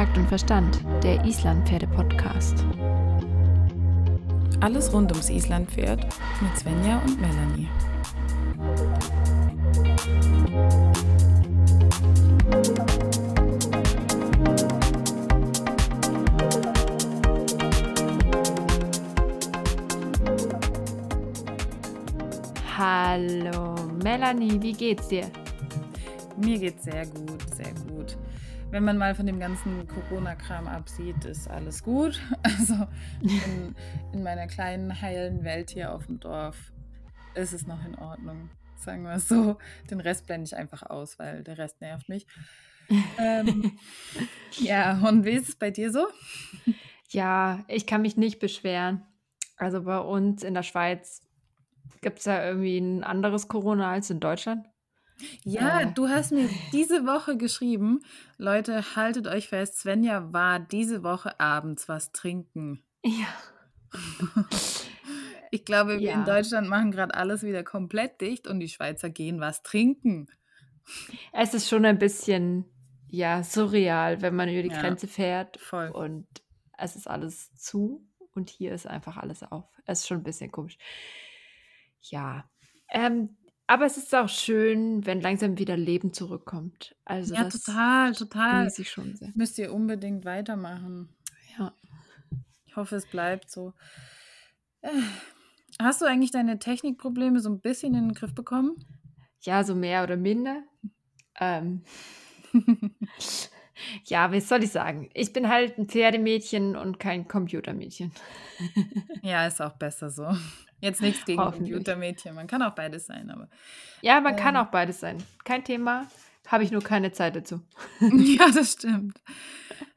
Takt und Verstand, der Islandpferde-Podcast. Alles rund ums Islandpferd mit Svenja und Melanie. Hallo Melanie, wie geht's dir? Mir geht's sehr gut, sehr gut. Wenn man mal von dem ganzen Corona-Kram absieht, ist alles gut. Also in, in meiner kleinen, heilen Welt hier auf dem Dorf ist es noch in Ordnung. Sagen wir es so. Den Rest blende ich einfach aus, weil der Rest nervt mich. ähm, ja, und wie ist es bei dir so? Ja, ich kann mich nicht beschweren. Also bei uns in der Schweiz gibt es da irgendwie ein anderes Corona als in Deutschland. Ja, du hast mir diese Woche geschrieben, Leute, haltet euch fest, Svenja war diese Woche abends was trinken. ja. Ich glaube, wir in Ja. Deutschland machen gerade alles wieder komplett dicht und die Schweizer gehen was trinken. Es ist schon ein bisschen, ja, surreal, wenn man über die Ja. Grenze fährt Voll. und es ist alles zu und hier ist einfach alles auf. Es ist schon ein bisschen komisch. Ja, ähm, aber es ist auch schön, wenn langsam wieder Leben zurückkommt. Also Ja, das total, total. genieße ich schon sehr. Müsst ihr unbedingt weitermachen. Ja. Ich hoffe, es bleibt so. Äh, Hast du eigentlich deine Technikprobleme so ein bisschen in den Griff bekommen? Ja, so mehr oder minder. Ähm, ja, was soll ich sagen? Ich bin halt ein Pferdemädchen und kein Computermädchen. ja, ist auch besser so. Jetzt nichts gegen. Computermädchen. Man kann auch beides sein, aber. Ja, man kann Ähm. auch beides sein. Kein Thema. Habe ich nur keine Zeit dazu. ja, das stimmt.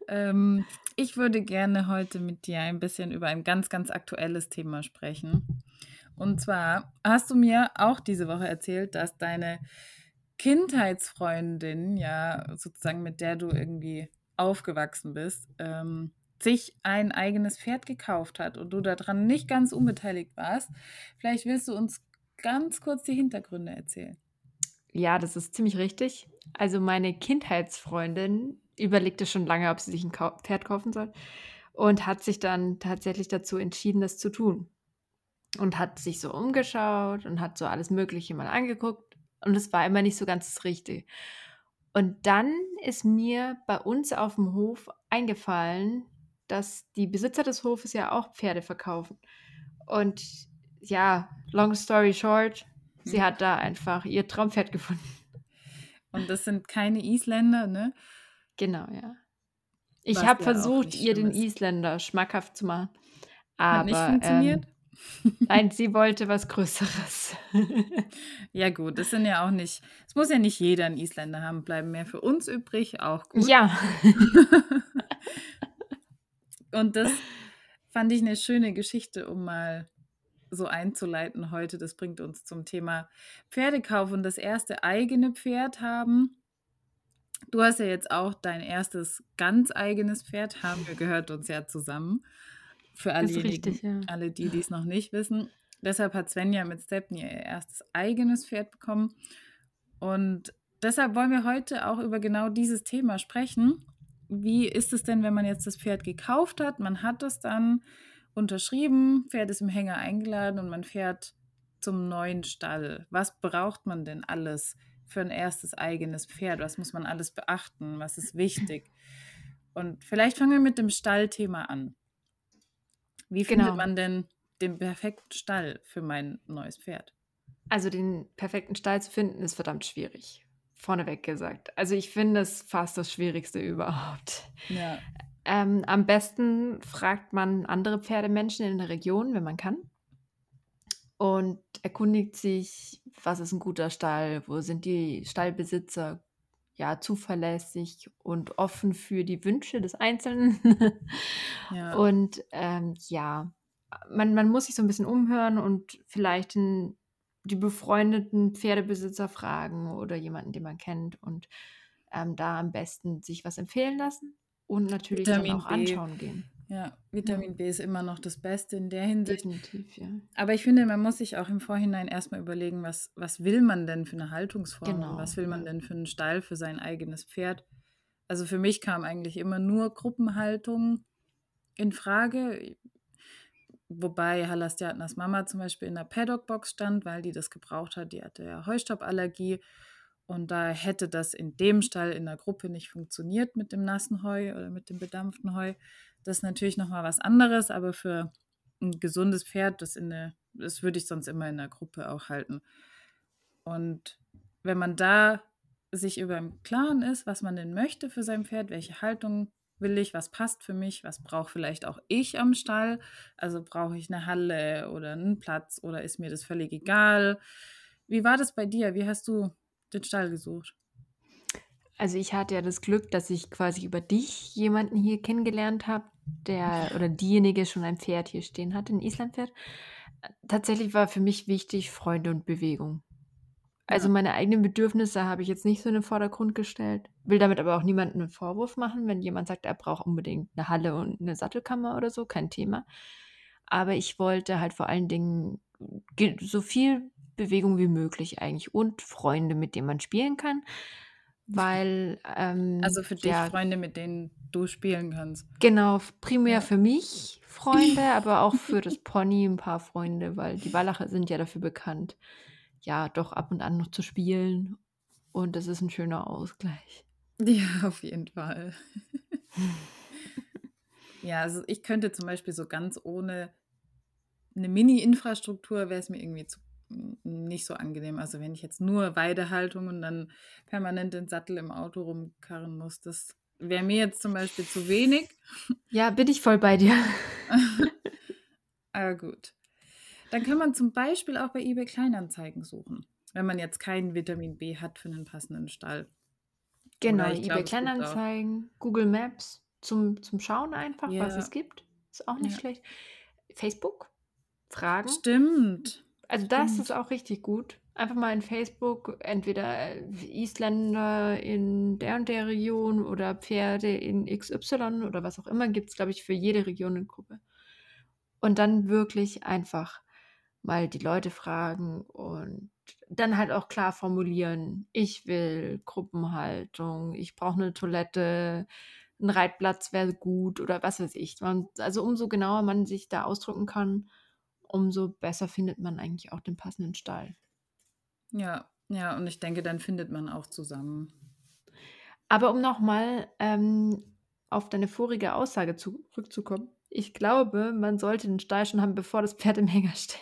Ähm, ich würde gerne heute mit dir ein bisschen über ein ganz, ganz aktuelles Thema sprechen. Und zwar hast du mir auch diese Woche erzählt, dass deine Kindheitsfreundin, ja, sozusagen mit der du irgendwie aufgewachsen bist, ähm, sich ein eigenes Pferd gekauft hat und du daran nicht ganz unbeteiligt warst. Vielleicht willst du uns ganz kurz die Hintergründe erzählen. Ja, das ist ziemlich richtig. Also meine Kindheitsfreundin überlegte schon lange, ob sie sich ein Pferd kaufen soll und hat sich dann tatsächlich dazu entschieden, das zu tun. Und hat sich so umgeschaut und hat so alles Mögliche mal angeguckt und es war immer nicht so ganz das Richtige. Und dann ist mir bei uns auf dem Hof eingefallen, dass die Besitzer des Hofes ja auch Pferde verkaufen. Und ja, long story short, sie Hm. hat da einfach ihr Traumpferd gefunden. Und das sind keine Isländer, ne? Genau, ja. Ich habe ja versucht, ihr den. Isländer schmackhaft zu machen, Hat nicht aber funktioniert? ähm, nein, sie wollte was Größeres. Ja, gut, das sind ja auch nicht, es muss ja nicht jeder einen Isländer haben, bleiben mehr für uns übrig, auch gut. ja, Und das fand ich eine schöne Geschichte, um mal so einzuleiten heute. Das bringt uns zum Thema Pferdekauf und das erste eigene Pferd haben. Du hast ja jetzt auch dein erstes ganz eigenes Pferd, haben wir gehört uns ja zusammen. Für alle, richtig, ja. alle die, die es noch nicht wissen. Deshalb hat Svenja mit Stepney ihr erstes eigenes Pferd bekommen. Und deshalb wollen wir heute auch über genau dieses Thema sprechen. Wie ist es denn, wenn man jetzt das Pferd gekauft hat? Man hat es dann unterschrieben, Pferd ist im Hänger eingeladen und man fährt zum neuen Stall. Was braucht man denn alles für ein erstes eigenes Pferd? Was muss man alles beachten? Was ist wichtig? Und vielleicht fangen wir mit dem Stallthema an. Wie findet Genau. man denn den perfekten Stall für mein neues Pferd? Also den perfekten Stall zu finden, ist verdammt schwierig. Vorneweg gesagt. Also ich finde es fast das Schwierigste überhaupt. Ja. Ähm, am besten fragt man andere Pferdemenschen in der Region, wenn man kann. Und erkundigt sich, was ist ein guter Stall, wo sind die Stallbesitzer ja zuverlässig und offen für die Wünsche des Einzelnen. Ja. Und ähm, ja, man, man muss sich so ein bisschen umhören und vielleicht den, die befreundeten Pferdebesitzer fragen oder jemanden, den man kennt und ähm, da am besten sich was empfehlen lassen und natürlich Vitamin dann auch B. anschauen gehen. Ja, Vitamin B ist immer noch das Beste in der Hinsicht. Definitiv, ja. Aber ich finde, man muss sich auch im Vorhinein erstmal überlegen, was, was will man denn für eine Haltungsform? Genau, was will man ja. denn für einen Stall für sein eigenes Pferd? Also für mich kam eigentlich immer nur Gruppenhaltung in Frage. Wobei Halastiatnas Mama zum Beispiel in der Paddock-Box stand, weil die das gebraucht hat. Die hatte ja Heustauballergie. Und da hätte das in dem Stall in der Gruppe nicht funktioniert mit dem nassen Heu oder mit dem bedampften Heu. Das ist natürlich nochmal was anderes, aber für ein gesundes Pferd, das in eine, das würde ich sonst immer in der Gruppe auch halten. Und wenn man da sich über im Klaren ist, was man denn möchte für sein Pferd, welche Haltung will ich, was passt für mich, was brauche vielleicht auch ich am Stall. Also brauche ich eine Halle oder einen Platz oder ist mir das völlig egal. Wie war das bei dir? Wie hast du den Stall gesucht? Also ich hatte ja das Glück, dass ich quasi über dich jemanden hier kennengelernt habe, der oder diejenige schon ein Pferd hier stehen hatte, ein Islandpferd. Tatsächlich war für mich wichtig Freunde und Bewegung. Also Ja. meine eigenen Bedürfnisse habe ich jetzt nicht so in den Vordergrund gestellt. Will damit aber auch niemandem einen Vorwurf machen, wenn jemand sagt, er braucht unbedingt eine Halle und eine Sattelkammer oder so, kein Thema. Aber ich wollte halt vor allen Dingen ge so viel Bewegung wie möglich eigentlich und Freunde, mit denen man spielen kann, weil, ähm, Also für dich ja Freunde, mit denen du spielen kannst. Genau, primär Ja. für mich Freunde, aber auch für das Pony ein paar Freunde, weil die Wallacher sind ja dafür bekannt, ja, doch ab und an noch zu spielen und das ist ein schöner Ausgleich. Ja, auf jeden Fall. Ja, also ich könnte zum Beispiel so ganz ohne eine Mini-Infrastruktur wäre es mir irgendwie zu, nicht so angenehm. Also wenn ich jetzt nur Weidehaltung und dann permanent den Sattel im Auto rumkarren muss, das wäre mir jetzt zum Beispiel zu wenig. Ja, bin ich voll bei dir. Aber gut. Dann kann man zum Beispiel auch bei eBay Kleinanzeigen suchen, wenn man jetzt kein Vitamin B hat für einen passenden Stall. Genau, glaube, eBay auch Kleinanzeigen, Google Maps zum zum Schauen einfach, was Ja, es gibt. Ist auch nicht ja. schlecht. Facebook, fragen. Stimmt. Also das ist auch richtig gut. Einfach mal in Facebook entweder äh, Isländer in der und der Region oder Pferde in XY oder was auch immer gibt es, glaube ich, für jede Region eine Gruppe. Und dann wirklich einfach mal die Leute fragen und dann halt auch klar formulieren, ich will Gruppenhaltung, ich brauche eine Toilette, ein Reitplatz wäre gut oder was weiß ich. Man, also umso genauer man sich da ausdrücken kann, umso besser findet man eigentlich auch den passenden Stall. Ja, ja, und ich denke, dann findet man auch zusammen. Aber um nochmal ähm, auf deine vorige Aussage zurückzukommen, ich glaube, man sollte den Stall schon haben, bevor das Pferd im Hänger steht.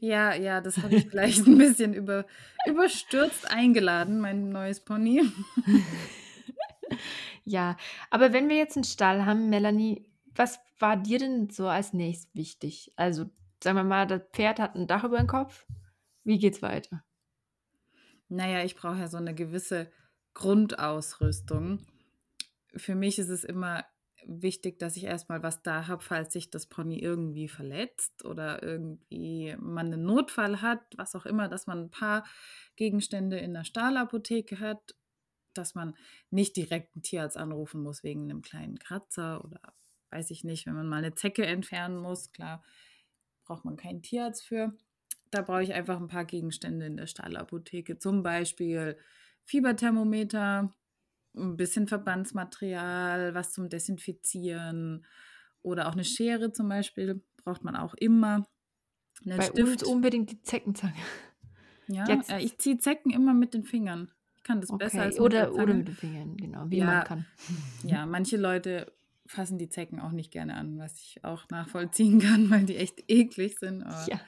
Ja, ja, das habe ich vielleicht ein bisschen über, überstürzt eingeladen, mein neues Pony. Ja, aber wenn wir jetzt einen Stall haben, Melanie, was war dir denn so als nächstes wichtig? Also, sagen wir mal, das Pferd hat ein Dach über dem Kopf. Wie geht's weiter? Naja, ich brauche ja so eine gewisse Grundausrüstung. Für mich ist es immer wichtig, dass ich erstmal was da habe, falls sich das Pony irgendwie verletzt oder irgendwie man einen Notfall hat, was auch immer, dass man ein paar Gegenstände in der Stahlapotheke hat, dass man nicht direkt einen Tierarzt anrufen muss wegen einem kleinen Kratzer oder weiß ich nicht, wenn man mal eine Zecke entfernen muss, klar, braucht man keinen Tierarzt für. Da brauche ich einfach ein paar Gegenstände in der Stahlapotheke, zum Beispiel Fieberthermometer, ein bisschen Verbandsmaterial, was zum Desinfizieren oder auch eine Schere zum Beispiel braucht man auch immer. Einen Bei Stift. uns unbedingt die Zeckenzange. Ja, äh, ich ziehe Zecken immer mit den Fingern. Ich kann das besser Okay, als mit oder, der oder Zange. mit den Fingern, genau, wie Ja. man kann. Ja, manche Leute fassen die Zecken auch nicht gerne an, was ich auch nachvollziehen kann, weil die echt eklig sind. Aber Ja.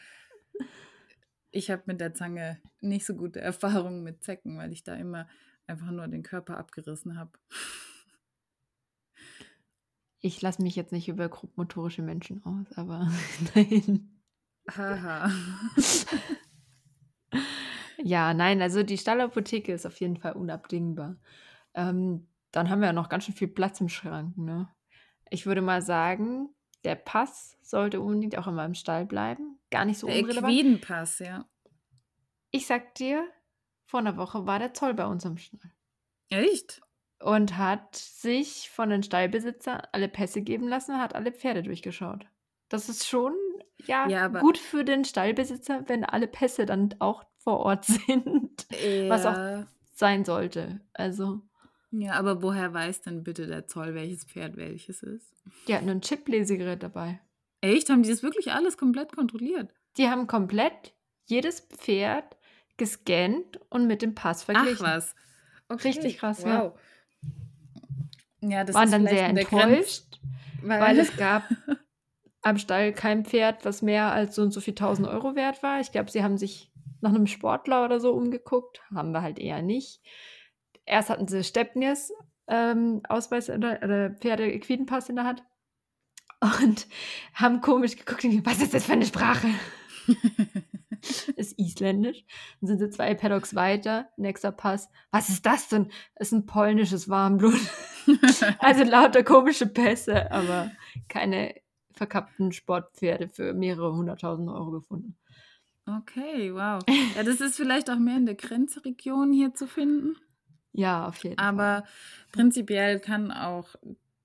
ich habe mit der Zange nicht so gute Erfahrungen mit Zecken, weil ich da immer einfach nur den Körper abgerissen habe. Ich lasse mich jetzt nicht über grobmotorische Menschen aus, aber nein. Haha. Ja, nein, also die Stallapotheke ist auf jeden Fall unabdingbar. Ähm, dann haben wir ja noch ganz schön viel Platz im Schrank, ne? Ich würde mal sagen, der Pass sollte unbedingt auch immer im Stall bleiben. Gar nicht so Der unrelevant. Equidenpass, ja. Ich sag dir, vor einer Woche war der Zoll bei uns am Stall Echt? und hat sich von den Stallbesitzern alle Pässe geben lassen, hat alle Pferde durchgeschaut. Das ist schon, ja, Ja, gut für den Stallbesitzer, wenn alle Pässe dann auch vor Ort sind, was auch ja, sein sollte. Also, Ja, aber woher weiß denn bitte der Zoll, welches Pferd welches ist? Die hatten ein Chip-Lesegerät dabei. Echt? Haben die das wirklich alles komplett kontrolliert? Die haben komplett jedes Pferd gescannt und mit dem Pass verglichen. Ach was. Okay. Richtig krass, ja. wow. Ja, das Waren ist dann sehr enttäuscht, weil, weil es gab am Stall kein Pferd, was mehr als so und so viel 1000 Euro wert war. Ich glaube, sie haben sich nach einem Sportler oder so umgeguckt. Haben wir halt eher nicht. Erst hatten sie Stepniers ähm, Ausweis oder, oder Pferde-Equidenpass in der Hand und haben komisch geguckt, und gesagt, was ist das für eine Sprache? ist isländisch. Dann sind sie zwei Paddocks weiter, nächster Pass. Was ist das denn? ist ein polnisches Warmblut. also lauter komische Pässe, aber keine verkappten Sportpferde für mehrere hunderttausend Euro gefunden. okay, wow. Ja, das ist vielleicht auch mehr in der Grenzregion hier zu finden. Ja, auf jeden Fall. Aber prinzipiell kann auch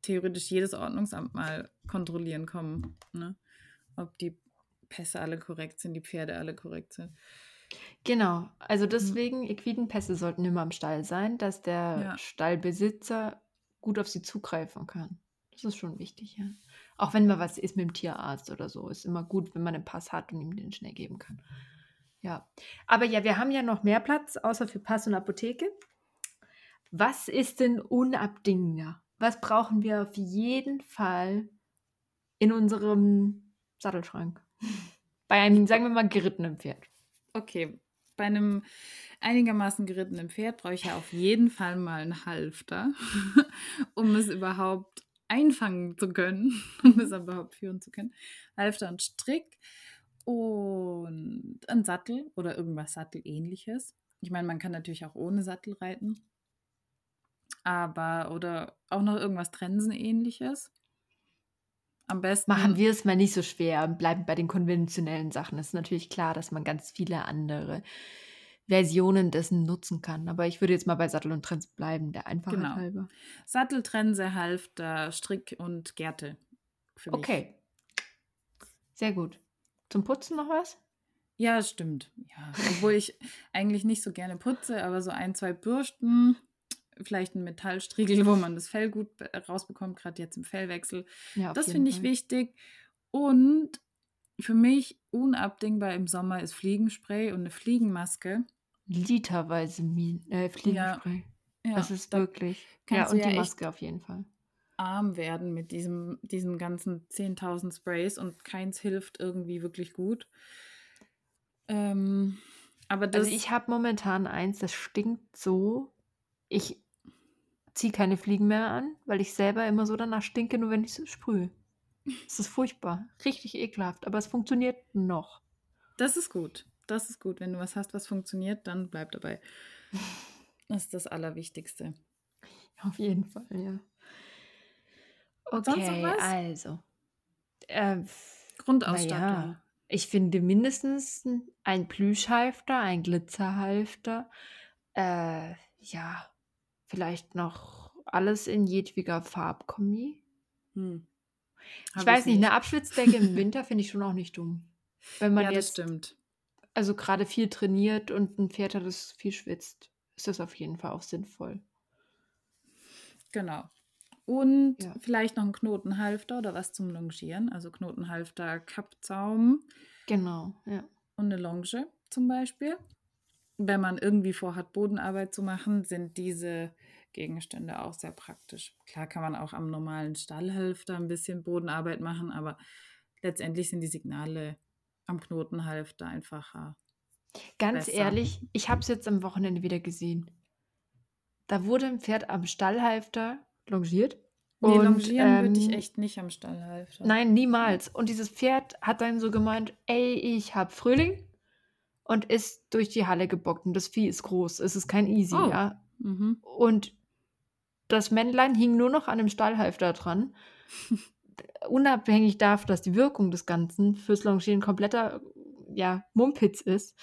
theoretisch jedes Ordnungsamt mal kontrollieren kommen, ne? ob die Pässe alle korrekt sind, die Pferde alle korrekt sind. Genau, also deswegen, Equidenpässe sollten immer im Stall sein, dass der Ja. Stallbesitzer gut auf sie zugreifen kann. Das ist schon wichtig, ja. Auch wenn mal was ist mit dem Tierarzt oder so, ist immer gut, wenn man einen Pass hat und ihm den schnell geben kann. Ja, aber ja, wir haben ja noch mehr Platz, außer für Pass und Apotheke. Was ist denn unabdingbar? Was brauchen wir auf jeden Fall in unserem Sattelschrank? Bei einem, sagen wir mal, gerittenen Pferd. Okay, bei einem einigermaßen gerittenen Pferd brauche ich ja auf jeden Fall mal einen Halfter, um es überhaupt einfangen zu können, um es überhaupt führen zu können. Halfter und Strick und ein Sattel oder irgendwas Sattelähnliches. Ich meine, man kann natürlich auch ohne Sattel reiten. Aber, oder auch noch irgendwas Trensen-ähnliches. Am besten. Machen wir es mal nicht so schwer und bleiben bei den konventionellen Sachen. Es ist natürlich klar, dass man ganz viele andere Versionen dessen nutzen kann. Aber ich würde jetzt mal bei Sattel und Trends bleiben, der Einfachheit Genau. halber. Sattel, Trense, Halfter, Strick und mich. Okay. Sehr gut. Zum Putzen noch was? Ja, stimmt. Ja, obwohl ich eigentlich nicht so gerne putze, aber so ein, zwei Bürsten, vielleicht ein Metallstriegel, wo man das Fell gut be- rausbekommt, gerade jetzt im Fellwechsel. Ja, das finde ich Fall. wichtig. Und für mich unabdingbar im Sommer ist Fliegenspray und eine Fliegenmaske. Literweise Mien äh, Fliegenspray. Ja, das ist da wirklich. Ja, und ja die Maske auf jeden Fall. arm werden mit diesem, diesen ganzen 10.000 Sprays und keins hilft irgendwie wirklich gut. Ähm, aber das, Also ich habe momentan eins, das stinkt so. Ich ziehe keine Fliegen mehr an, weil ich selber immer so danach stinke, nur wenn ich es sprühe. Es ist furchtbar. Richtig ekelhaft, aber es funktioniert noch. Das ist gut. Das ist gut. Wenn du was hast, was funktioniert, dann bleib dabei. Das ist das Allerwichtigste. Auf jeden Fall, ja. Sonst noch Okay, was? also. Ähm, Grundausstattung. naja, ich finde mindestens ein Plüschhalfter, ein Glitzerhalfter. Äh, ja, vielleicht noch alles in jedwiger Farbkombi. Hm. Ich weiß nicht, eine Abschwitzdecke im Winter finde ich schon auch nicht dumm. Wenn man Ja, das jetzt stimmt. also gerade viel trainiert und ein Pferd hat, das viel schwitzt, ist das auf jeden Fall auch sinnvoll. Genau. Und Ja. vielleicht noch ein Knotenhalfter oder was zum Longieren. Also Knotenhalfter, Kappzaum Genau, ja. und eine Longe zum Beispiel. Wenn man irgendwie vorhat, Bodenarbeit zu machen, sind diese Gegenstände auch sehr praktisch. Klar kann man auch am normalen Stallhalfter ein bisschen Bodenarbeit machen, aber letztendlich sind die Signale am Knotenhalfter einfacher. Ganz Besser. ehrlich, ich habe es jetzt am Wochenende wieder gesehen. Da wurde ein Pferd am Stallhalfter longiert. Nee, und, longieren würde ich ähm, echt nicht am Stallhalfter. Nein, niemals. Und dieses Pferd hat dann so gemeint, ey, ich habe Frühling und ist durch die Halle gebockt. Und das Vieh ist groß. Es ist kein Easy, Oh. ja. Mhm. Und das Männlein hing nur noch an dem Stallhalfter dran. Unabhängig davon, dass die Wirkung des Ganzen fürs Longieren kompletter ja, Mumpitz ist,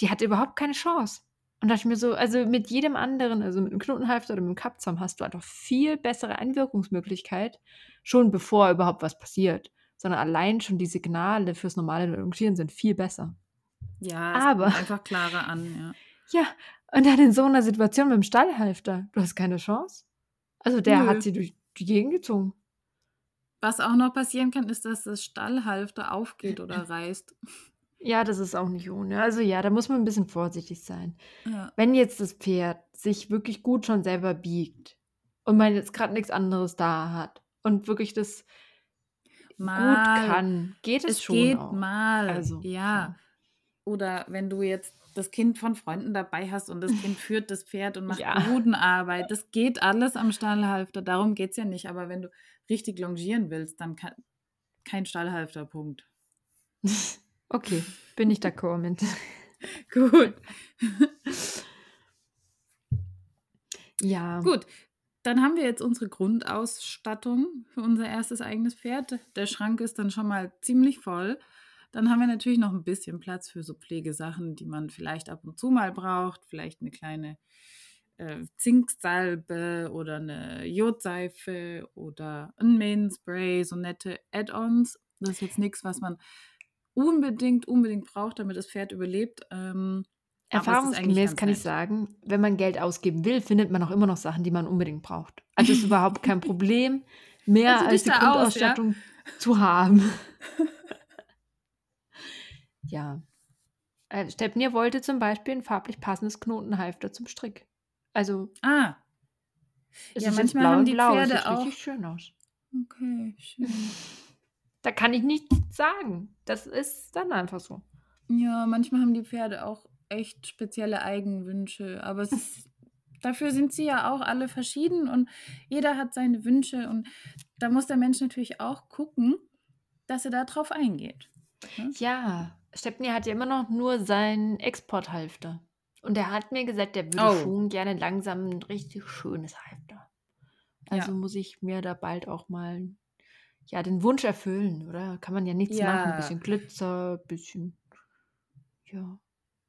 die hatte überhaupt keine Chance. Und dachte ich mir so, also mit jedem anderen, also mit einem Knotenhalfter oder mit einem Kappzaum, hast du einfach viel bessere Einwirkungsmöglichkeit, schon bevor überhaupt was passiert. Sondern allein schon die Signale fürs normale Longieren sind viel besser. Ja, Aber- einfach klarer an, ja. Ja, und dann in so einer Situation mit dem Stallhalfter, du hast keine Chance. Also der Nö. hat sie durch die Gegend gezogen. Was auch noch passieren kann, ist, dass das Stallhalfter aufgeht oder reißt. Ja, das ist auch nicht ohne. Also ja, da muss man ein bisschen vorsichtig sein. Ja. Wenn jetzt das Pferd sich wirklich gut schon selber biegt und man jetzt gerade nichts anderes da hat und wirklich das gut Mal. kann, geht es, Es schon geht auch. mal. Also, ja. Oder wenn du jetzt das Kind von Freunden dabei hast und das Kind führt das Pferd und macht Ja. Bodenarbeit. Das geht alles am Stallhalfter. Darum geht es ja nicht. Aber wenn du richtig longieren willst, dann kann, kein Stallhalfter, Punkt. Okay, bin ich d'accord mit. Gut. Ja. Gut. Dann haben wir jetzt unsere Grundausstattung für unser erstes eigenes Pferd. Der Schrank ist dann schon mal ziemlich voll. Dann haben wir natürlich noch ein bisschen Platz für so Pflegesachen, die man vielleicht ab und zu mal braucht. Vielleicht eine kleine äh, Zinksalbe oder eine Jodseife oder ein Mähenspray, so nette Add-ons. Das ist jetzt nichts, was man unbedingt, unbedingt braucht, damit das Pferd überlebt. Ähm, Erfahrungsgemäß kann ich sagen, wenn man Geld ausgeben will, findet man auch immer noch Sachen, die man unbedingt braucht. Also ist überhaupt kein Problem, mehr du als die da aus, ja? Grundausstattung zu haben. ja. Äh, Stepnir wollte zum Beispiel ein farblich passendes Knotenhalfter zum Strick. Also Ah, es Ja, ist manchmal blau haben die blau, Pferde sieht auch- richtig schön aus. okay, schön. Da kann ich nichts sagen. Das ist dann einfach so. Ja, manchmal haben die Pferde auch echt spezielle Eigenwünsche, aber es ist, dafür sind sie ja auch alle verschieden und jeder hat seine Wünsche und da muss der Mensch natürlich auch gucken, dass er darauf eingeht. Ja, Stepnir hat ja immer noch nur seinen Exporthalfter. Und er hat mir gesagt, der würde Oh. schon gerne langsam ein richtig schönes Halfter. Also Ja. muss ich mir da bald auch mal ja, den Wunsch erfüllen, oder? Kann man ja nichts machen. Ja. Ein bisschen Glitzer, bisschen. Ja.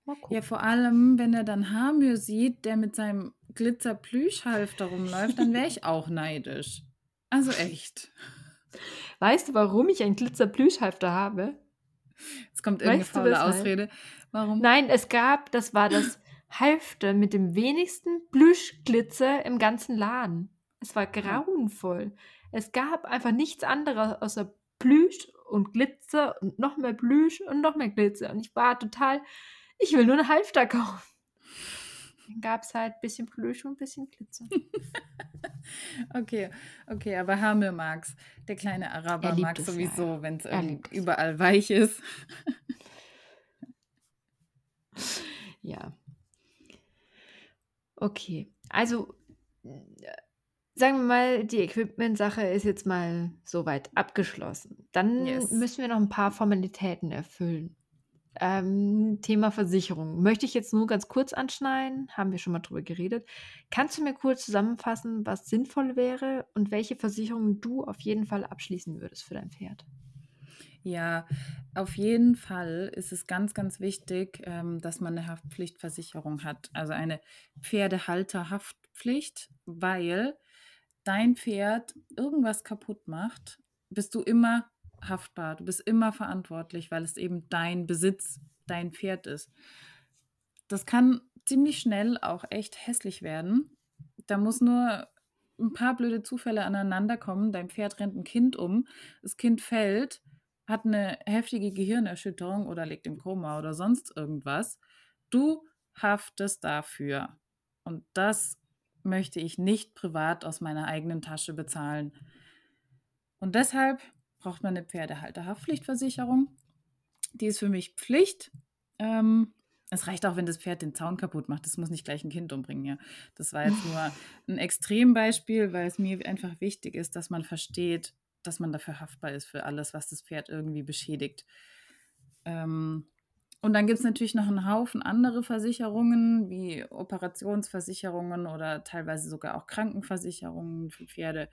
Mal gucken. Ja, vor allem, wenn er dann Hamir sieht, der mit seinem Glitzer-Plüschhalfter rumläuft, dann wäre ich auch neidisch. Also echt. Weißt du, warum ich einen Glitzer-Plüschhalfter habe? Es kommt irgendeine Weißt faule? Ausrede. Warum? Nein, es gab, das war das Halfter mit dem wenigsten Plüschglitzer im ganzen Laden. Es war grauenvoll. Es gab einfach nichts anderes außer Plüsch und Glitzer und noch mehr Plüsch und noch mehr Glitzer. Und ich war total, ich will nur einen Halfter kaufen. Dann gab es halt ein bisschen Plüsch und ein bisschen Glitzer. Okay, okay, aber Hamir mag's. Der kleine Araber Er mag es, sowieso, ja. wenn es es. überall weich ist. Ja. Okay. Also, äh, sagen wir mal, die Equipment-Sache ist jetzt mal soweit abgeschlossen. Dann Yes. müssen wir noch ein paar Formalitäten erfüllen. Ähm, Thema Versicherung. Möchte ich jetzt nur ganz kurz anschneiden, haben wir schon mal drüber geredet. Kannst du mir kurz zusammenfassen, was sinnvoll wäre und welche Versicherungen du auf jeden Fall abschließen würdest für dein Pferd? Ja, auf jeden Fall ist es ganz, ganz wichtig, ähm, dass man eine Haftpflichtversicherung hat. Also eine Pferdehalterhaftpflicht, weil dein Pferd irgendwas kaputt macht, bist du immer haftbar. Du bist immer verantwortlich, weil es eben dein Besitz, dein Pferd ist. Das kann ziemlich schnell auch echt hässlich werden. Da muss nur ein paar blöde Zufälle aneinander kommen. Dein Pferd rennt ein Kind um, das Kind fällt, hat eine heftige Gehirnerschütterung oder liegt im Koma oder sonst irgendwas. Du haftest dafür. Und das möchte ich nicht privat aus meiner eigenen Tasche bezahlen. Und deshalb braucht man eine Pferdehalterhaftpflichtversicherung. Die ist für mich Pflicht. Ähm, es reicht auch, wenn das Pferd den Zaun kaputt macht. Das muss nicht gleich ein Kind umbringen. Ja. Das war jetzt nur ein Extrembeispiel, weil es mir einfach wichtig ist, dass man versteht, dass man dafür haftbar ist für alles, was das Pferd irgendwie beschädigt. Ähm, und dann gibt es natürlich noch einen Haufen andere Versicherungen, wie Operationsversicherungen oder teilweise sogar auch Krankenversicherungen für Pferde.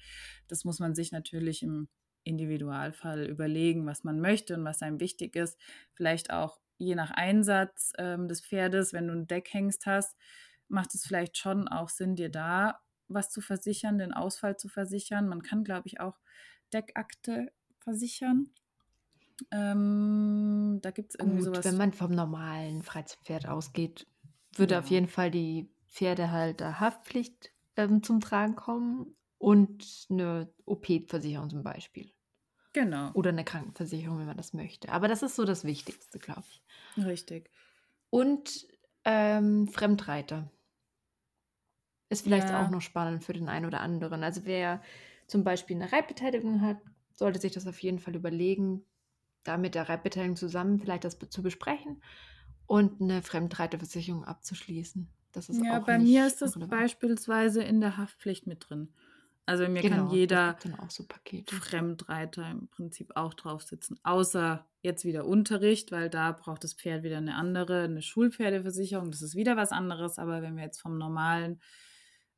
Das muss man sich natürlich im Individualfall überlegen, was man möchte und was einem wichtig ist. Vielleicht auch je nach Einsatz ähm, des Pferdes, wenn du einen Deckhengst hast, macht es vielleicht schon auch Sinn, dir da was zu versichern, den Ausfall zu versichern. Man kann, glaube ich, auch Deckakte versichern. Ähm, da gibt es irgendwie Gut, sowas. wenn man vom normalen Freizeitpferd ausgeht, würde Ja. auf jeden Fall die Pferdehalterhaftpflicht ähm, zum Tragen kommen. und eine OP-Versicherung zum Beispiel. Genau. Oder eine Krankenversicherung, wenn man das möchte. Aber das ist so das Wichtigste, glaube ich. Richtig. Und ähm, Fremdreiter. Ist vielleicht Ja. auch noch spannend für den einen oder anderen. Also wer zum Beispiel eine Reitbeteiligung hat, sollte sich das auf jeden Fall überlegen, da mit der Reitbeteiligung zusammen vielleicht das zu besprechen und eine Fremdreiterversicherung abzuschließen. Das ist Ja, auch bei mir ist das irrelevant. beispielsweise in der Haftpflicht mit drin. Also mir kann Genau, jeder dann auch so. Fremdreiter im Prinzip auch drauf sitzen. Außer jetzt wieder Unterricht, weil da braucht das Pferd wieder eine andere, eine Schulpferdeversicherung. Das ist wieder was anderes. Aber wenn wir jetzt vom normalen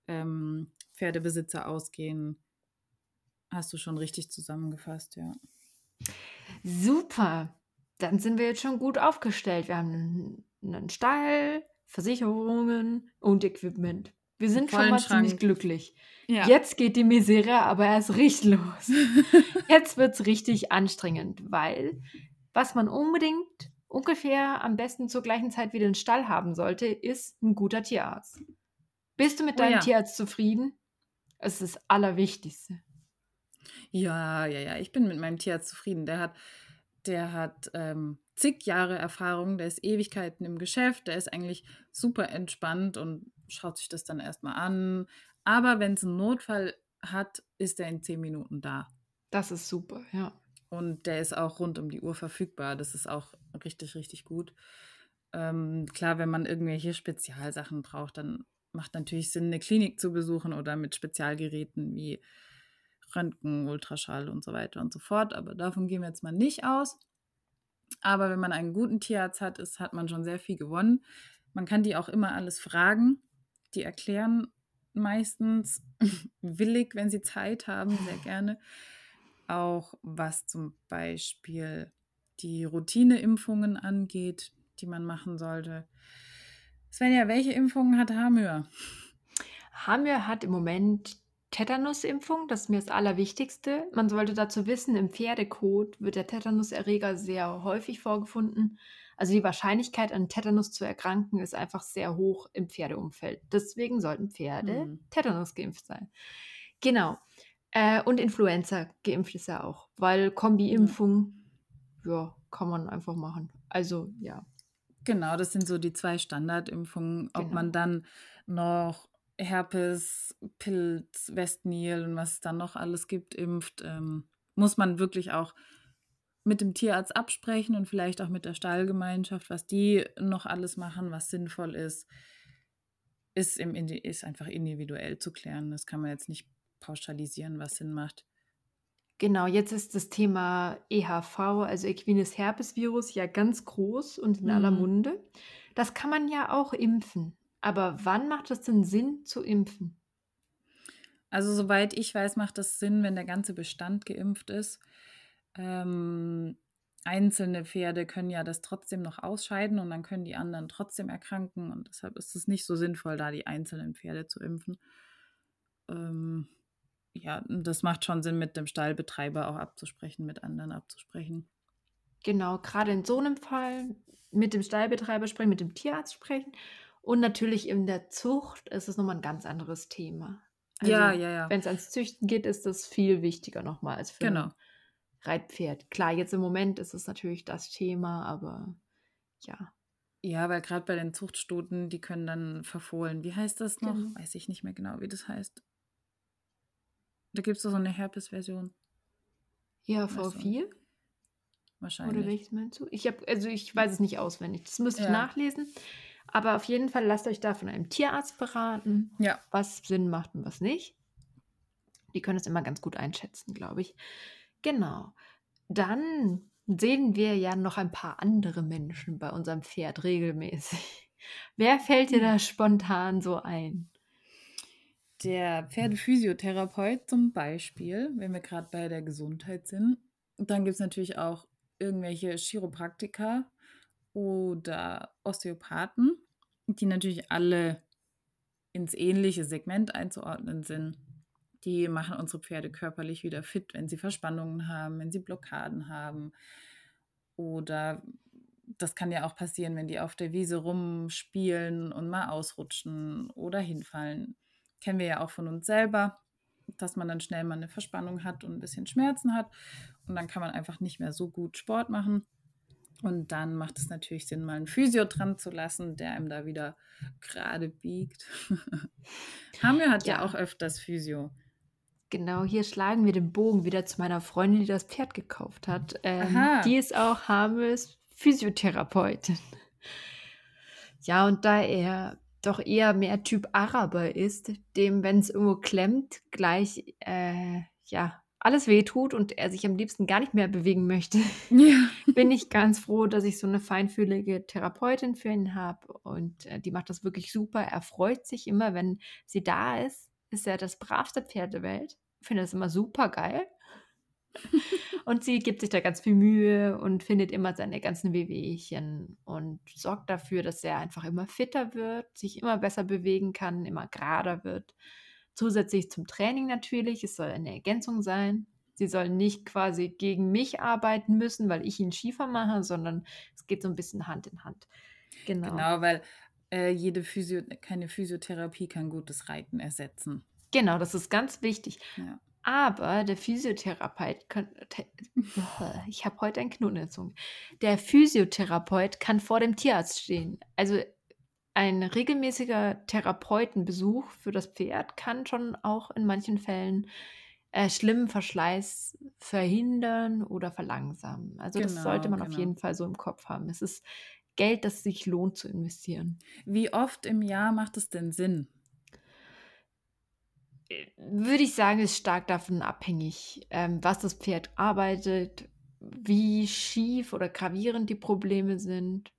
ähm, Pferdebesitzer ausgehen, hast du schon richtig zusammengefasst, ja. Super. Dann sind wir jetzt schon gut aufgestellt. Wir haben einen, einen Stall, Versicherungen und Equipment. Wir sind schon mal ziemlich Schrank. glücklich. Ja. Jetzt geht die Misere aber erst richtig los. Jetzt wird es richtig anstrengend, weil was man unbedingt ungefähr am besten zur gleichen Zeit wie den Stall haben sollte, ist ein guter Tierarzt. Bist du mit Oh deinem ja. Tierarzt zufrieden? Das ist das Allerwichtigste. Ja, ja, ja. Ich bin mit meinem Tierarzt zufrieden. Der hat, der hat ähm, zig Jahre Erfahrung, der ist Ewigkeiten im Geschäft, der ist eigentlich super entspannt und schaut sich das dann erstmal an. Aber wenn es einen Notfall hat, ist er in zehn Minuten da. Das ist super, ja. Und der ist auch rund um die Uhr verfügbar. Das ist auch richtig, richtig gut. Ähm, klar, wenn man irgendwelche Spezialsachen braucht, dann macht natürlich Sinn, eine Klinik zu besuchen oder mit Spezialgeräten wie Röntgen, Ultraschall und so weiter und so fort. Aber davon gehen wir jetzt mal nicht aus. Aber wenn man einen guten Tierarzt hat, ist, hat man schon sehr viel gewonnen. Man kann die auch immer alles fragen. Die erklären meistens willig, wenn sie Zeit haben, sehr gerne. Auch was zum Beispiel die Routineimpfungen angeht, die man machen sollte. Svenja, welche Impfungen hat Hamür? Hamir hat im Moment Tetanusimpfung, das ist mir das Allerwichtigste. Man sollte dazu wissen, im Pferdekot wird der Tetanuserreger sehr häufig vorgefunden. Also die Wahrscheinlichkeit, an Tetanus zu erkranken, ist einfach sehr hoch im Pferdeumfeld. Deswegen sollten Pferde Hm. Tetanus geimpft sein. Genau. Äh, und Influenza geimpft ist er auch, weil Kombi-Impfung, ja, kann man einfach machen. Also ja. Genau, das sind so die zwei Standardimpfungen. Ob Genau. man dann noch Herpes, Pilz, Westnil und was es dann noch alles gibt, impft, ähm, muss man wirklich auch mit dem Tierarzt absprechen und vielleicht auch mit der Stallgemeinschaft, was die noch alles machen, was sinnvoll ist, ist, im, ist einfach individuell zu klären. Das kann man jetzt nicht pauschalisieren, was Sinn macht. Genau, jetzt ist das Thema EHV, also Equines Herpes Virus, ja ganz groß und in aller Mhm. Munde. Das kann man ja auch impfen. Aber wann macht es denn Sinn zu impfen? Also soweit ich weiß, macht das Sinn, wenn der ganze Bestand geimpft ist. Ähm, einzelne Pferde können ja das trotzdem noch ausscheiden und dann können die anderen trotzdem erkranken und deshalb ist es nicht so sinnvoll, da die einzelnen Pferde zu impfen. Ähm, ja, das macht schon Sinn, mit dem Stallbetreiber auch abzusprechen, mit anderen abzusprechen. Genau, gerade in so einem Fall mit dem Stallbetreiber sprechen, mit dem Tierarzt sprechen. Und natürlich in der Zucht ist es nochmal ein ganz anderes Thema. ja, Also, ja, ja. wenn es ans Züchten geht, ist das viel wichtiger nochmal als für Genau. Reitpferd. Klar, jetzt im Moment ist es natürlich das Thema, aber ja. Ja, weil gerade bei den Zuchtstuten, die können dann verfohlen. Wie heißt das noch? Genau. Weiß ich nicht mehr genau, wie das heißt. Da gibt es so eine Herpes-Version. Ja, Weißt du? V4? Oder Wahrscheinlich. welches meinst du? Ich habe, also ich weiß es nicht auswendig. Das müsste ich Ja. nachlesen. Aber auf jeden Fall lasst euch da von einem Tierarzt beraten, Ja. was Sinn macht und was nicht. Die können es immer ganz gut einschätzen, glaube ich. Genau. Dann sehen wir ja noch ein paar andere Menschen bei unserem Pferd regelmäßig. Wer fällt dir da spontan so ein? Der Pferdephysiotherapeut zum Beispiel, wenn wir gerade bei der Gesundheit sind. Dann gibt es natürlich auch irgendwelche Chiropraktiker oder Osteopathen, die natürlich alle ins ähnliche Segment einzuordnen sind. Die machen unsere Pferde körperlich wieder fit, wenn sie Verspannungen haben, wenn sie Blockaden haben. Oder das kann ja auch passieren, wenn die auf der Wiese rumspielen und mal ausrutschen oder hinfallen. Kennen wir ja auch von uns selber. dass man dann schnell mal eine Verspannung hat und ein bisschen Schmerzen hat. Und dann kann man einfach nicht mehr so gut Sport machen. Und dann macht es natürlich Sinn, mal einen Physio dran zu lassen, der einem da wieder gerade biegt. Hamir hat ja. ja auch öfters Physio. Genau, hier schlagen wir den Bogen wieder zu meiner Freundin, die das Pferd gekauft hat. Ähm, die ist auch Hamirs Physiotherapeutin. Ja, und da er doch eher mehr Typ Araber ist, dem, wenn es irgendwo klemmt, gleich äh, ja alles wehtut und er sich am liebsten gar nicht mehr bewegen möchte, ja. bin ich ganz froh, dass ich so eine feinfühlige Therapeutin für ihn habe. Und äh, die macht das wirklich super. Er freut sich immer, wenn sie da ist. Ist er das bravste Pferd der Welt. Ich finde das immer super geil. und sie gibt sich da ganz viel Mühe und findet immer seine ganzen Wehwehchen und sorgt dafür, dass er einfach immer fitter wird, sich immer besser bewegen kann, immer gerader wird. Zusätzlich zum Training natürlich, es soll eine Ergänzung sein. Sie soll nicht quasi gegen mich arbeiten müssen, weil ich ihn schiefer mache, sondern es geht so ein bisschen Hand in Hand. Genau, genau weil äh, jede Physio keine Physiotherapie kann gutes Reiten ersetzen. Genau, das ist ganz wichtig. Ja. Aber der Physiotherapeut kann, ich habe heute einen Knoten in der Zunge. Der Physiotherapeut kann vor dem Tierarzt stehen. Also ein regelmäßiger Therapeutenbesuch für das Pferd kann schon auch in manchen Fällen äh, schlimmen Verschleiß verhindern oder verlangsamen. Also genau, das sollte man genau. auf jeden Fall so im Kopf haben. Es ist Geld, das sich lohnt zu investieren. Wie oft im Jahr macht es denn Sinn? Würde ich sagen, ist stark davon abhängig, ähm, was das Pferd arbeitet, wie schief oder gravierend die Probleme sind.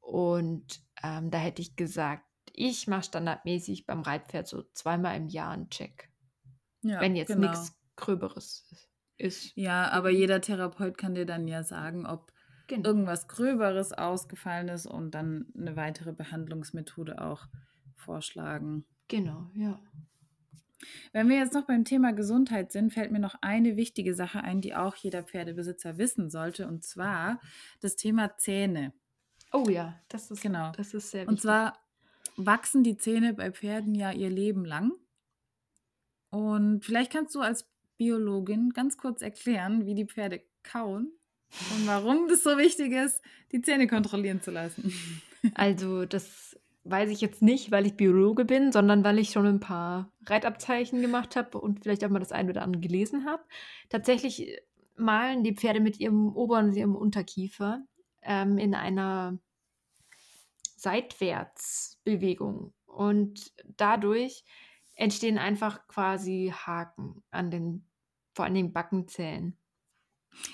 Und ähm, da hätte ich gesagt, ich mache standardmäßig beim Reitpferd so zweimal im Jahr einen Check. Ja, wenn jetzt genau. nichts Gröberes ist. Ja, aber jeder Therapeut kann dir dann ja sagen, ob genau. irgendwas Gröberes ausgefallen ist und dann eine weitere Behandlungsmethode auch vorschlagen. Genau, ja. Wenn wir jetzt noch beim Thema Gesundheit sind, fällt mir noch eine wichtige Sache ein, die auch jeder Pferdebesitzer wissen sollte, und zwar das Thema Zähne. Oh ja, das ist, genau. das ist sehr wichtig. Und zwar wachsen die Zähne bei Pferden ja ihr Leben lang. Und vielleicht kannst du als Biologin ganz kurz erklären, wie die Pferde kauen und warum das so wichtig ist, die Zähne kontrollieren zu lassen. Also das weiß ich jetzt nicht, weil ich Biologe bin, sondern weil ich schon ein paar Reitabzeichen gemacht habe und vielleicht auch mal das eine oder andere gelesen habe. Tatsächlich äh, malen die Pferde mit ihrem Ober- und ihrem Unterkiefer ähm, in einer Seitwärtsbewegung. Und dadurch entstehen einfach quasi Haken an den, vor allem den Backenzähnen.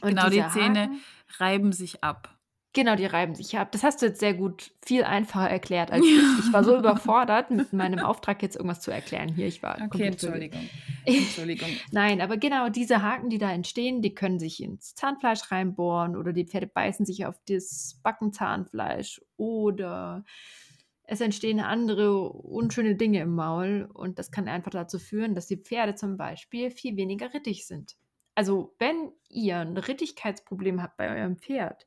Und genau, die Zähne Haken, reiben sich ab. Genau, die reiben sich ab. Das hast du jetzt sehr gut, viel einfacher erklärt als ich. Ich war so überfordert, mit meinem Auftrag jetzt irgendwas zu erklären. Hier, ich war. Okay, Entschuldigung. Entschuldigung. Nein, aber genau diese Haken, die da entstehen, die können sich ins Zahnfleisch reinbohren oder die Pferde beißen sich auf das Backenzahnfleisch oder es entstehen andere unschöne Dinge im Maul und das kann einfach dazu führen, dass die Pferde zum Beispiel viel weniger rittig sind. Also, wenn ihr ein Rittigkeitsproblem habt bei eurem Pferd,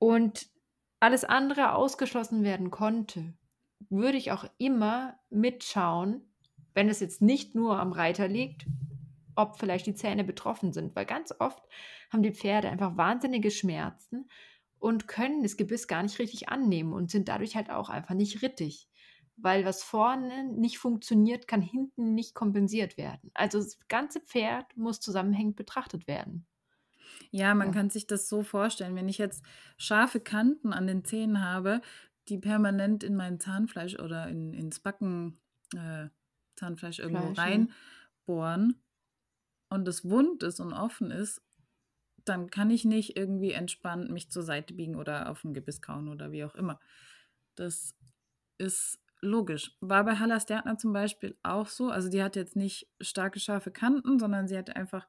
und alles andere ausgeschlossen werden konnte, würde ich auch immer mitschauen, wenn es jetzt nicht nur am Reiter liegt, ob vielleicht die Zähne betroffen sind, weil ganz oft haben die Pferde einfach wahnsinnige Schmerzen und können das Gebiss gar nicht richtig annehmen und sind dadurch halt auch einfach nicht rittig. Weil was vorne nicht funktioniert, kann hinten nicht kompensiert werden. Also das ganze Pferd muss zusammenhängend betrachtet werden. Ja, man Ja. kann sich das so vorstellen, wenn ich jetzt scharfe Kanten an den Zähnen habe, die permanent in mein Zahnfleisch oder in, ins Backen, äh, Zahnfleisch irgendwo Fleisch, reinbohren und es wund ist und offen ist, dann kann ich nicht irgendwie entspannt mich zur Seite biegen oder auf ein Gebiss kauen oder wie auch immer. Das ist logisch. War bei Halla Stärtner zum Beispiel auch so. Also die hat jetzt nicht starke, scharfe Kanten, sondern sie hatte einfach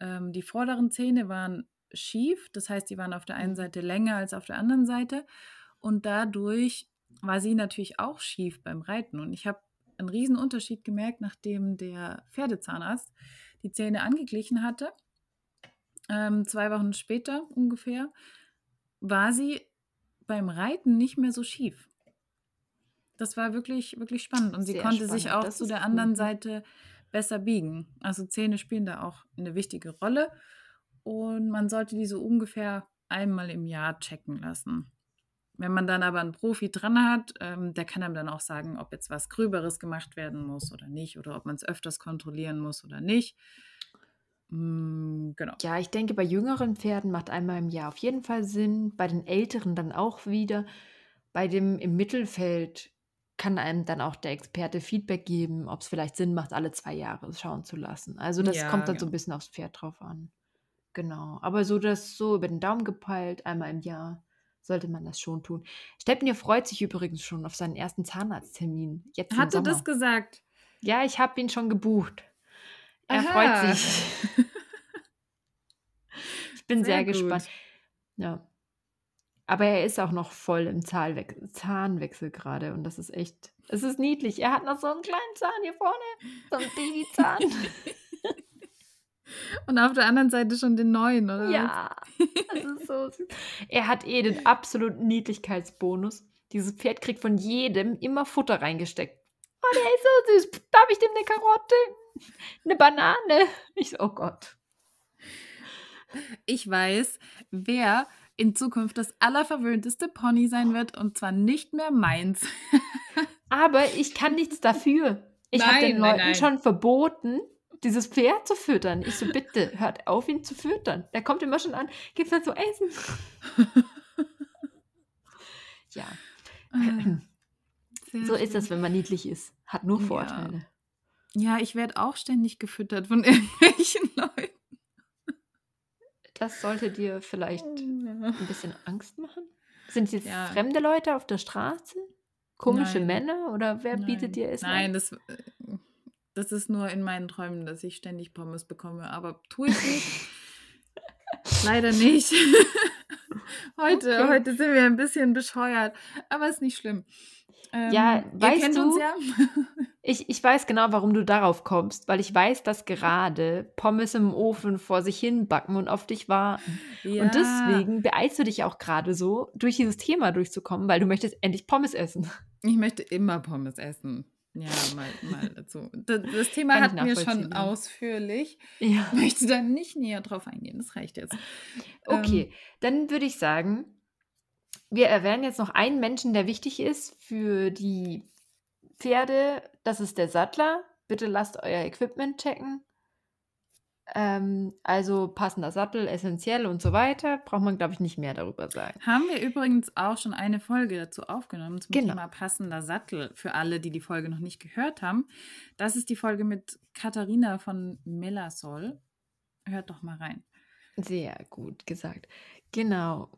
ähm, die vorderen Zähne waren schief, das heißt, die waren auf der einen mhm. Seite länger als auf der anderen Seite und dadurch war sie natürlich auch schief beim Reiten und ich habe einen riesen Unterschied gemerkt, nachdem der Pferdezahnarzt die Zähne angeglichen hatte. Ähm, zwei Wochen später ungefähr war sie beim Reiten nicht mehr so schief. Das war wirklich, wirklich spannend. Und sie Sehr konnte spannend. sich auch das zu der anderen cool. Seite besser biegen. Also Zähne spielen da auch eine wichtige Rolle und man sollte die so ungefähr einmal im Jahr checken lassen. Wenn man dann aber einen Profi dran hat, ähm, der kann einem dann auch sagen, ob jetzt was Gröberes gemacht werden muss oder nicht oder ob man es öfters kontrollieren muss oder nicht. Mm, genau. Ja, ich denke, bei jüngeren Pferden macht einmal im Jahr auf jeden Fall Sinn, bei den älteren dann auch wieder. Bei dem im Mittelfeld kann einem dann auch der Experte Feedback geben, ob es vielleicht Sinn macht, alle zwei Jahre schauen zu lassen. Also das Ja, kommt dann so ja. ein bisschen aufs Pferd drauf an. Genau. Aber so das so über den Daumen gepeilt, einmal im Jahr, sollte man das schon tun. Stepnir freut sich übrigens schon auf seinen ersten Zahnarzttermin, jetzt Hat er das gesagt? Ja, ich habe ihn schon gebucht. Er freut Aha. sich. Ich bin Sehr sehr gespannt. Ja. Aber er ist auch noch voll im Zahlwech Zahnwechsel gerade und das ist echt es ist niedlich. Er hat noch so einen kleinen Zahn hier vorne, so 'n Babyzahn. Und auf der anderen Seite schon den neuen, oder? Ja, das ist so süß. Er hat eh den absoluten Niedlichkeitsbonus. Dieses Pferd kriegt von jedem immer Futter reingesteckt. „Oh, der ist so süß. Darf ich dem 'ne Karotte? 'Ne Banane?“ Ich so: „Oh Gott.“ Ich weiß, wer in Zukunft das allerverwöhnteste Pony sein wird und zwar nicht mehr meins. Aber ich kann nichts dafür. Ich habe den Nein, Leuten nein. schon verboten, dieses Pferd zu füttern. Ich so: „Bitte, hört auf, ihn zu füttern.“ Der kommt immer schon an: „Gibt's was zu essen?“ Ja. Sehr So ist das, wenn man niedlich ist. Hat nur Ja. Vorteile. Ja, ich werde auch ständig gefüttert von irgendwelchen Leuten. Das sollte dir vielleicht 'n bisschen Angst machen? Sind es jetzt Ja. fremde Leute auf der Straße? Komische Nein. Männer oder wer Nein. bietet dir Essen? Nein, das, äh, das ist nur in meinen Träumen, dass ich ständig Pommes bekomme, aber tue ich nicht. Leider nicht. Heute Okay. heute sind wir ein bisschen bescheuert, aber ist nicht schlimm. Ja, Ähm, ihr weißt du ja. Ich ich weiß genau, warum du darauf kommst, weil ich weiß, dass gerade Pommes im Ofen vor sich hin backen und auf dich warten. Und Ja. deswegen beeilst du dich auch gerade so, durch dieses Thema durchzukommen, weil du möchtest endlich Pommes essen. Ich möchte immer Pommes essen. Ja, mal mal dazu. Da das Thema Kann ich hatten wir schon ja. ausführlich. Ja. Ich möchte da nicht näher drauf eingehen, das reicht jetzt. Okay, Ähm, dann würde ich sagen, wir erwähnen jetzt noch einen Menschen, der wichtig ist für die Pferde. Das ist der Sattler. Bitte lasst euer Equipment checken. Ähm, also passender Sattel, essentiell und so weiter. Braucht man, glaube ich, nicht mehr darüber sagen. haben wir übrigens auch schon eine Folge dazu aufgenommen zum Genau. Thema passender Sattel für alle, die die Folge noch nicht gehört haben. Das ist die Folge mit Katharina von Melasol. Hört doch mal rein. Sehr gut gesagt. Genau.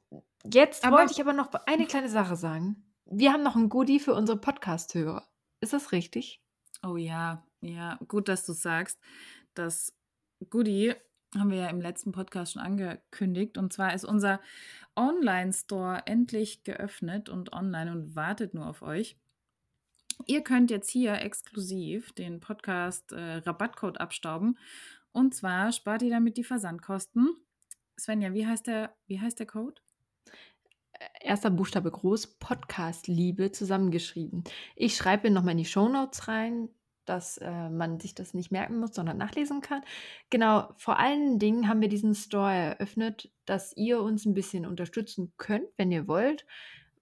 Jetzt Aber- wollte ich aber noch eine kleine Sache sagen. Wir haben noch ein Goodie für unsere Podcast-Hörer. Ist das richtig? Oh ja, ja, gut, dass du sagst. Das Goodie haben wir ja im letzten Podcast schon angekündigt. Und zwar ist unser Online-Store endlich geöffnet und online und wartet nur auf euch. Ihr könnt jetzt hier exklusiv den Podcast äh, Rabattcode abstauben. Und zwar spart ihr damit die Versandkosten. Svenja, wie heißt der, wie heißt der Code? Erster Buchstabe groß, Podcast Liebe zusammengeschrieben. Ich schreibe nochmal in die Shownotes rein, dass äh, man sich das nicht merken muss, sondern nachlesen kann. Genau, vor allen Dingen haben wir diesen Store eröffnet, dass ihr uns ein bisschen unterstützen könnt, wenn ihr wollt.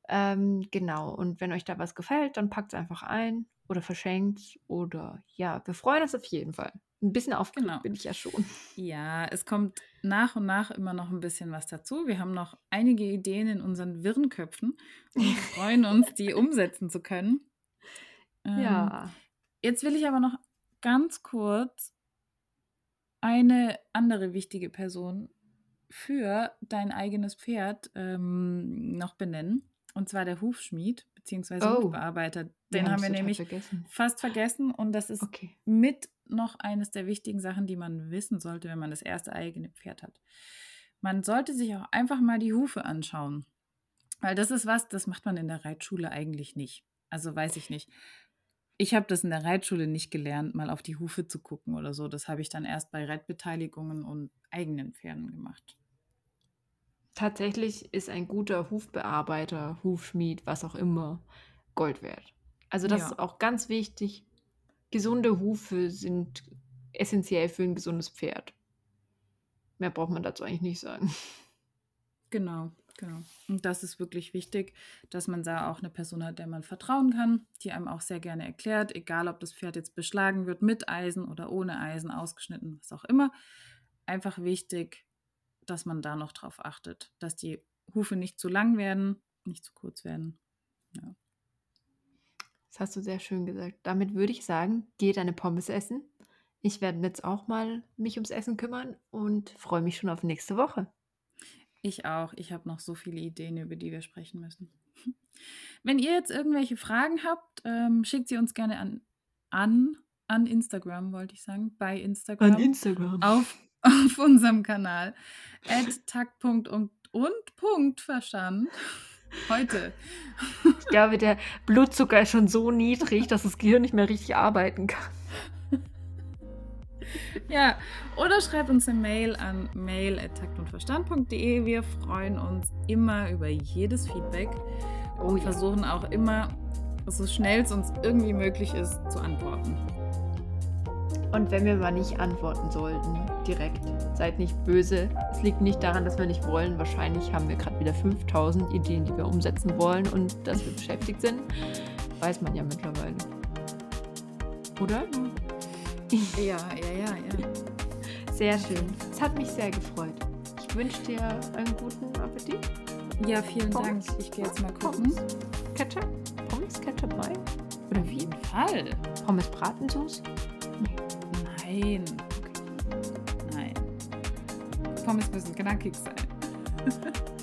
Ähm, genau, und wenn euch da was gefällt, dann packt es einfach ein oder verschenkt oder ja, wir freuen uns auf jeden Fall. Ein bisschen aufgeregt Genau. bin ich ja schon. Ja, es kommt nach und nach immer noch ein bisschen was dazu. Wir haben noch einige Ideen in unseren wirren Köpfen und freuen uns, die umsetzen zu können. Ähm, Ja. Jetzt will ich aber noch ganz kurz eine andere wichtige Person für dein eigenes Pferd ähm, noch benennen. Und zwar der Hufschmied bzw. Oh. Hufbearbeiter. Wir Den haben wir nämlich vergessen. fast vergessen und das ist Okay. mit noch eines der wichtigen Sachen, die man wissen sollte, wenn man das erste eigene Pferd hat. Man sollte sich auch einfach mal die Hufe anschauen. Weil das ist was, das macht man in der Reitschule eigentlich nicht. Also weiß ich nicht. Ich habe das in der Reitschule nicht gelernt, mal auf die Hufe zu gucken oder so. Das habe ich dann erst bei Reitbeteiligungen und eigenen Pferden gemacht. Tatsächlich ist ein guter Hufbearbeiter, Hufschmied, was auch immer, Gold wert. Also das Ja. ist auch ganz wichtig. Gesunde Hufe sind essentiell für ein gesundes Pferd. Mehr braucht man dazu eigentlich nicht sagen. Genau, genau. Und das ist wirklich wichtig, dass man da auch eine Person hat, der man vertrauen kann, die einem auch sehr gerne erklärt, egal ob das Pferd jetzt beschlagen wird mit Eisen oder ohne Eisen, ausgeschnitten, was auch immer. Einfach wichtig, dass man da noch drauf achtet, dass die Hufe nicht zu lang werden, nicht zu kurz werden. Ja. Das hast du sehr schön gesagt. Damit würde ich sagen, geh deine Pommes essen. Ich werde jetzt auch mal mich ums Essen kümmern und freue mich schon auf nächste Woche. Ich auch. Ich habe noch so viele Ideen, über die wir sprechen müssen. Wenn ihr jetzt irgendwelche Fragen habt, ähm, schickt sie uns gerne an, an, an Instagram, wollte ich sagen, bei Instagram. An Instagram. Auf, auf unserem Kanal. At takt.und und Punkt Verstand. Heute. Ich glaube, der Blutzucker ist schon so niedrig, dass das Gehirn nicht mehr richtig arbeiten kann. Ja, oder schreibt uns eine Mail an mail.taktundverstand.de. Wir freuen uns immer über jedes Feedback und oh, versuchen auch immer, so schnell es uns irgendwie möglich ist, zu antworten. Und wenn wir mal nicht antworten sollten, direkt, seid nicht böse. Es liegt nicht daran, dass wir nicht wollen. Wahrscheinlich haben wir gerade wieder 5000 Ideen, die wir umsetzen wollen und dass wir beschäftigt sind. Weiß man ja mittlerweile. Oder? Ja, ja, ja, ja. Sehr schön. Es hat mich sehr gefreut. Ich wünsche dir einen guten Appetit. Ja, vielen Pommes. Dank. Ich gehe jetzt mal gucken. Pommes. Ketchup? Pommes, Ketchup, Mai? Oder wie? Auf Fall. Pommes Bratensauce? Nein. Okay. Nein. Pommes müssen knackig sein.